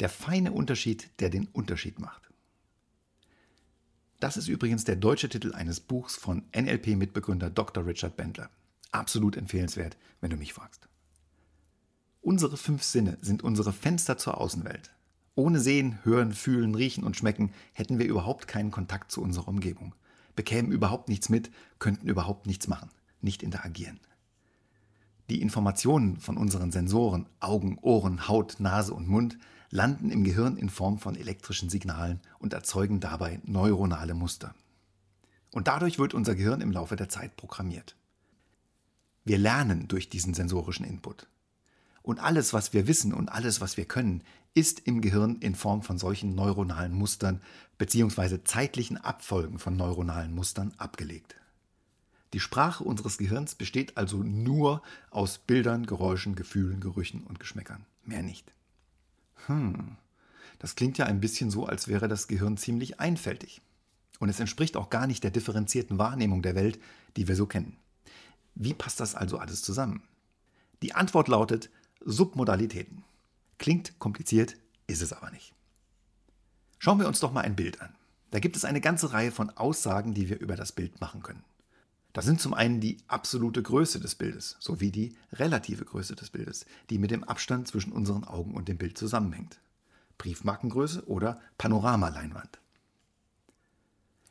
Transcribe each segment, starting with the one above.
Der feine Unterschied, der den Unterschied macht. Das ist übrigens der deutsche Titel eines Buchs von NLP-Mitbegründer Dr. Richard Bendler. Absolut empfehlenswert, wenn du mich fragst. Unsere fünf Sinne sind unsere Fenster zur Außenwelt. Ohne Sehen, Hören, Fühlen, Riechen und Schmecken hätten wir überhaupt keinen Kontakt zu unserer Umgebung, bekämen überhaupt nichts mit, könnten überhaupt nichts machen, nicht interagieren. Die Informationen von unseren Sensoren, Augen, Ohren, Haut, Nase und Mund landen im Gehirn in Form von elektrischen Signalen und erzeugen dabei neuronale Muster. Und dadurch wird unser Gehirn im Laufe der Zeit programmiert. Wir lernen durch diesen sensorischen Input. Und alles, was wir wissen und alles, was wir können, ist im Gehirn in Form von solchen neuronalen Mustern bzw. zeitlichen Abfolgen von neuronalen Mustern abgelegt. Die Sprache unseres Gehirns besteht also nur aus Bildern, Geräuschen, Gefühlen, Gerüchen und Geschmäckern. Mehr nicht. Hm, das klingt ja ein bisschen so, als wäre das Gehirn ziemlich einfältig. Und es entspricht auch gar nicht der differenzierten Wahrnehmung der Welt, die wir so kennen. Wie passt das also alles zusammen? Die Antwort lautet, Submodalitäten. Klingt kompliziert, ist es aber nicht. Schauen wir uns doch mal ein Bild an. Da gibt es eine ganze Reihe von Aussagen, die wir über das Bild machen können. Das sind zum einen die absolute Größe des Bildes sowie die relative Größe des Bildes, die mit dem Abstand zwischen unseren Augen und dem Bild zusammenhängt. Briefmarkengröße oder Panoramaleinwand.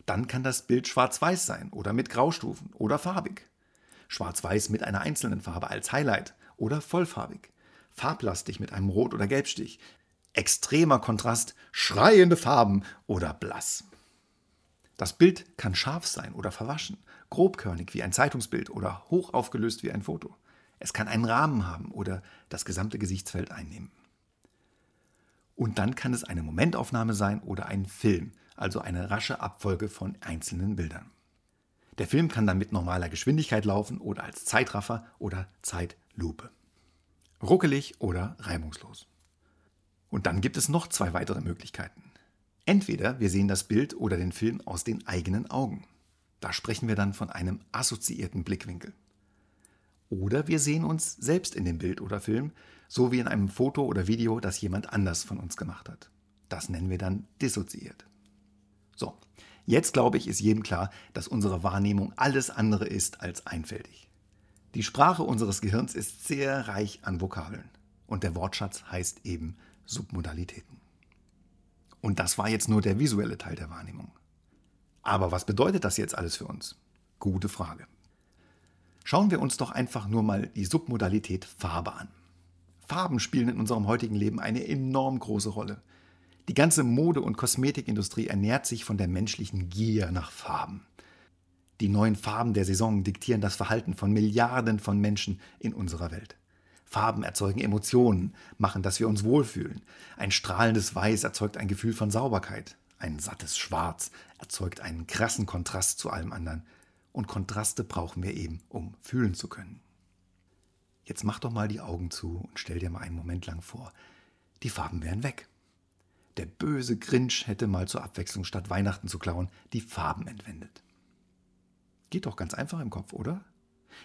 Dann kann das Bild schwarz-weiß sein oder mit Graustufen oder farbig. Schwarz-weiß mit einer einzelnen Farbe als Highlight oder vollfarbig farblastig mit einem Rot- oder Gelbstich, extremer Kontrast, schreiende Farben oder blass. Das Bild kann scharf sein oder verwaschen, grobkörnig wie ein Zeitungsbild oder hoch aufgelöst wie ein Foto. Es kann einen Rahmen haben oder das gesamte Gesichtsfeld einnehmen. Und dann kann es eine Momentaufnahme sein oder ein Film, also eine rasche Abfolge von einzelnen Bildern. Der Film kann dann mit normaler Geschwindigkeit laufen oder als Zeitraffer oder Zeitlupe ruckelig oder reibungslos. Und dann gibt es noch zwei weitere Möglichkeiten. Entweder wir sehen das Bild oder den Film aus den eigenen Augen. Da sprechen wir dann von einem assoziierten Blickwinkel. Oder wir sehen uns selbst in dem Bild oder Film, so wie in einem Foto oder Video, das jemand anders von uns gemacht hat. Das nennen wir dann dissoziiert. So, jetzt glaube ich, ist jedem klar, dass unsere Wahrnehmung alles andere ist als einfältig. Die Sprache unseres Gehirns ist sehr reich an Vokabeln und der Wortschatz heißt eben Submodalitäten. Und das war jetzt nur der visuelle Teil der Wahrnehmung. Aber was bedeutet das jetzt alles für uns? Gute Frage. Schauen wir uns doch einfach nur mal die Submodalität Farbe an. Farben spielen in unserem heutigen Leben eine enorm große Rolle. Die ganze Mode- und Kosmetikindustrie ernährt sich von der menschlichen Gier nach Farben. Die neuen Farben der Saison diktieren das Verhalten von Milliarden von Menschen in unserer Welt. Farben erzeugen Emotionen, machen, dass wir uns wohlfühlen. Ein strahlendes Weiß erzeugt ein Gefühl von Sauberkeit. Ein sattes Schwarz erzeugt einen krassen Kontrast zu allem anderen. Und Kontraste brauchen wir eben, um fühlen zu können. Jetzt mach doch mal die Augen zu und stell dir mal einen Moment lang vor, die Farben wären weg. Der böse Grinch hätte mal zur Abwechslung statt Weihnachten zu klauen die Farben entwendet. Geht doch ganz einfach im Kopf, oder?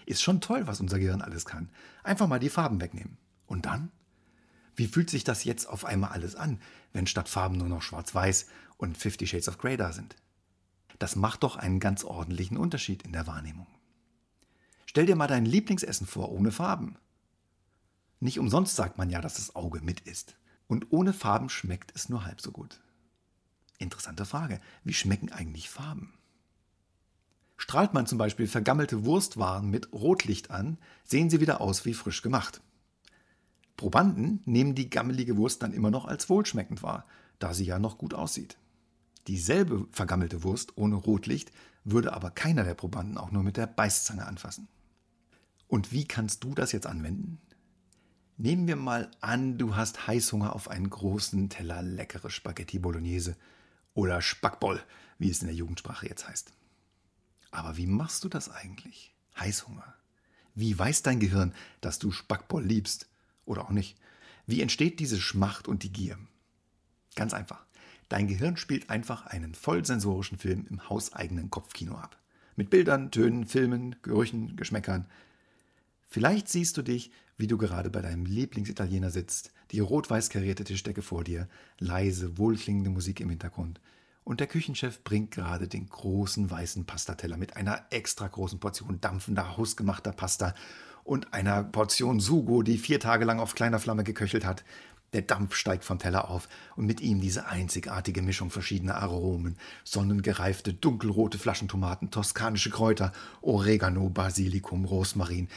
Ist schon toll, was unser Gehirn alles kann. Einfach mal die Farben wegnehmen. Und dann? Wie fühlt sich das jetzt auf einmal alles an, wenn statt Farben nur noch schwarz-weiß und Fifty Shades of Grey da sind? Das macht doch einen ganz ordentlichen Unterschied in der Wahrnehmung. Stell dir mal dein Lieblingsessen vor, ohne Farben. Nicht umsonst sagt man ja, dass das Auge mit ist. Und ohne Farben schmeckt es nur halb so gut. Interessante Frage. Wie schmecken eigentlich Farben? Strahlt man zum Beispiel vergammelte Wurstwaren mit Rotlicht an, sehen sie wieder aus wie frisch gemacht. Probanden nehmen die gammelige Wurst dann immer noch als wohlschmeckend wahr, da sie ja noch gut aussieht. Dieselbe vergammelte Wurst ohne Rotlicht würde aber keiner der Probanden auch nur mit der Beißzange anfassen. Und wie kannst du das jetzt anwenden? Nehmen wir mal an, du hast Heißhunger auf einen großen Teller leckere Spaghetti Bolognese oder Spackboll, wie es in der Jugendsprache jetzt heißt. Aber wie machst du das eigentlich? Heißhunger. Wie weiß dein Gehirn, dass du Spackboll liebst? Oder auch nicht? Wie entsteht diese Schmacht und die Gier? Ganz einfach. Dein Gehirn spielt einfach einen vollsensorischen Film im hauseigenen Kopfkino ab. Mit Bildern, Tönen, Filmen, Gerüchen, Geschmäckern. Vielleicht siehst du dich, wie du gerade bei deinem Lieblingsitaliener sitzt, die rot-weiß karierte Tischdecke vor dir, leise, wohlklingende Musik im Hintergrund. Und der Küchenchef bringt gerade den großen weißen Pastateller mit einer extra großen Portion dampfender, hausgemachter Pasta und einer Portion Sugo, die vier Tage lang auf kleiner Flamme geköchelt hat. Der Dampf steigt vom Teller auf und mit ihm diese einzigartige Mischung verschiedener Aromen, sonnengereifte dunkelrote Flaschentomaten, toskanische Kräuter, Oregano, Basilikum, Rosmarin,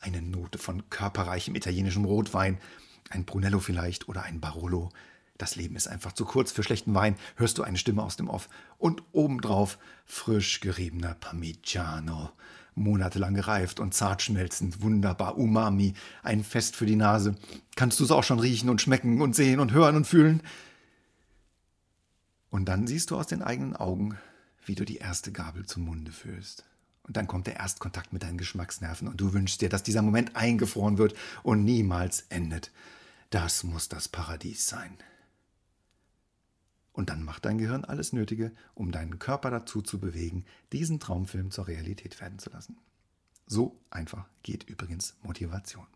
eine Note von körperreichem italienischem Rotwein, ein Brunello vielleicht oder ein Barolo. Das Leben ist einfach zu kurz für schlechten Wein, hörst du eine Stimme aus dem Off. Und obendrauf frisch geriebener Parmigiano. Monatelang gereift und zart schmelzend, wunderbar Umami, ein Fest für die Nase. Kannst du es auch schon riechen und schmecken und sehen und hören und fühlen? Und dann siehst du aus den eigenen Augen, wie du die erste Gabel zum Munde führst. Und dann kommt der Erstkontakt mit deinen Geschmacksnerven und du wünschst dir, dass dieser Moment eingefroren wird und niemals endet. Das muss das Paradies sein. Und dann macht dein Gehirn alles Nötige, um deinen Körper dazu zu bewegen, diesen Traumfilm zur Realität werden zu lassen. So einfach geht übrigens Motivation.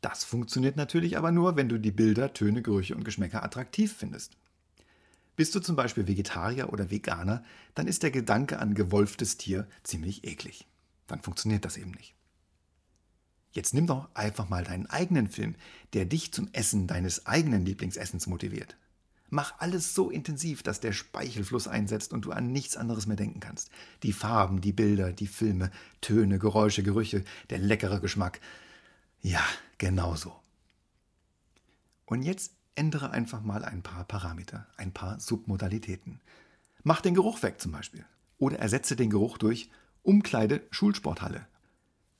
Das funktioniert natürlich aber nur, wenn du die Bilder, Töne, Gerüche und Geschmäcker attraktiv findest. Bist du zum Beispiel Vegetarier oder Veganer, dann ist der Gedanke an gewolftes Tier ziemlich eklig. Dann funktioniert das eben nicht. Jetzt nimm doch einfach mal deinen eigenen Film, der dich zum Essen deines eigenen Lieblingsessens motiviert. Mach alles so intensiv, dass der Speichelfluss einsetzt und du an nichts anderes mehr denken kannst. Die Farben, die Bilder, die Filme, Töne, Geräusche, Gerüche, der leckere Geschmack. Ja, genau so. Und jetzt ändere einfach mal ein paar Parameter, ein paar Submodalitäten. Mach den Geruch weg zum Beispiel. Oder ersetze den Geruch durch Umkleide Schulsporthalle.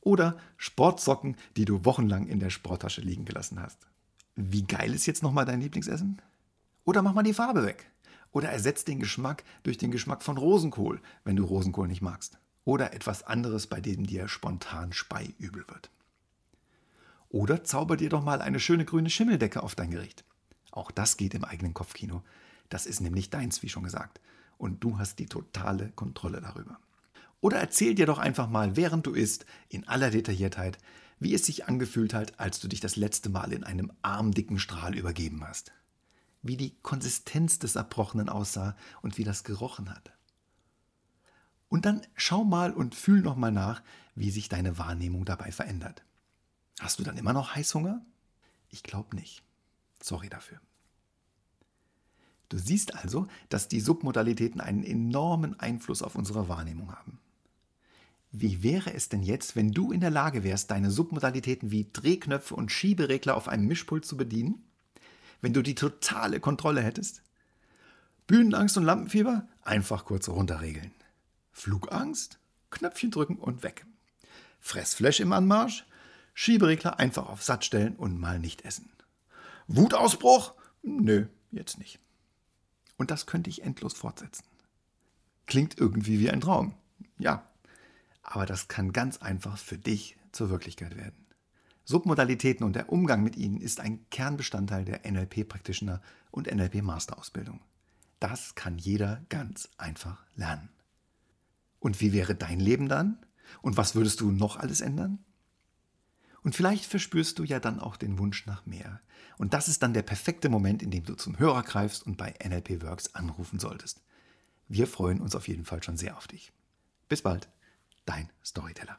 Oder Sportsocken, die du wochenlang in der Sporttasche liegen gelassen hast. Wie geil ist jetzt nochmal dein Lieblingsessen? Oder mach mal die Farbe weg. Oder ersetz den Geschmack durch den Geschmack von Rosenkohl, wenn du Rosenkohl nicht magst. Oder etwas anderes, bei dem dir spontan speiübel wird. Oder zauber dir doch mal eine schöne grüne Schimmeldecke auf dein Gericht. Auch das geht im eigenen Kopfkino. Das ist nämlich deins, wie schon gesagt. Und du hast die totale Kontrolle darüber. Oder erzähl dir doch einfach mal, während du isst, in aller Detailliertheit, wie es sich angefühlt hat, als du dich das letzte Mal in einem armdicken Strahl übergeben hast wie die Konsistenz des Erbrochenen aussah und wie das gerochen hat. Und dann schau mal und fühl noch mal nach, wie sich deine Wahrnehmung dabei verändert. Hast du dann immer noch Heißhunger? Ich glaube nicht. Sorry dafür. Du siehst also, dass die Submodalitäten einen enormen Einfluss auf unsere Wahrnehmung haben. Wie wäre es denn jetzt, wenn du in der Lage wärst, deine Submodalitäten wie Drehknöpfe und Schieberegler auf einem Mischpult zu bedienen? Wenn du die totale Kontrolle hättest? Bühnenangst und Lampenfieber? Einfach kurz runterregeln. Flugangst? Knöpfchen drücken und weg. Fressflash im Anmarsch? Schieberegler einfach auf Satt stellen und mal nicht essen. Wutausbruch? Nö, jetzt nicht. Und das könnte ich endlos fortsetzen. Klingt irgendwie wie ein Traum. Ja, aber das kann ganz einfach für dich zur Wirklichkeit werden. Submodalitäten und der Umgang mit ihnen ist ein Kernbestandteil der NLP Practitioner und NLP Masterausbildung. Das kann jeder ganz einfach lernen. Und wie wäre dein Leben dann? Und was würdest du noch alles ändern? Und vielleicht verspürst du ja dann auch den Wunsch nach mehr. Und das ist dann der perfekte Moment, in dem du zum Hörer greifst und bei NLP Works anrufen solltest. Wir freuen uns auf jeden Fall schon sehr auf dich. Bis bald, dein Storyteller.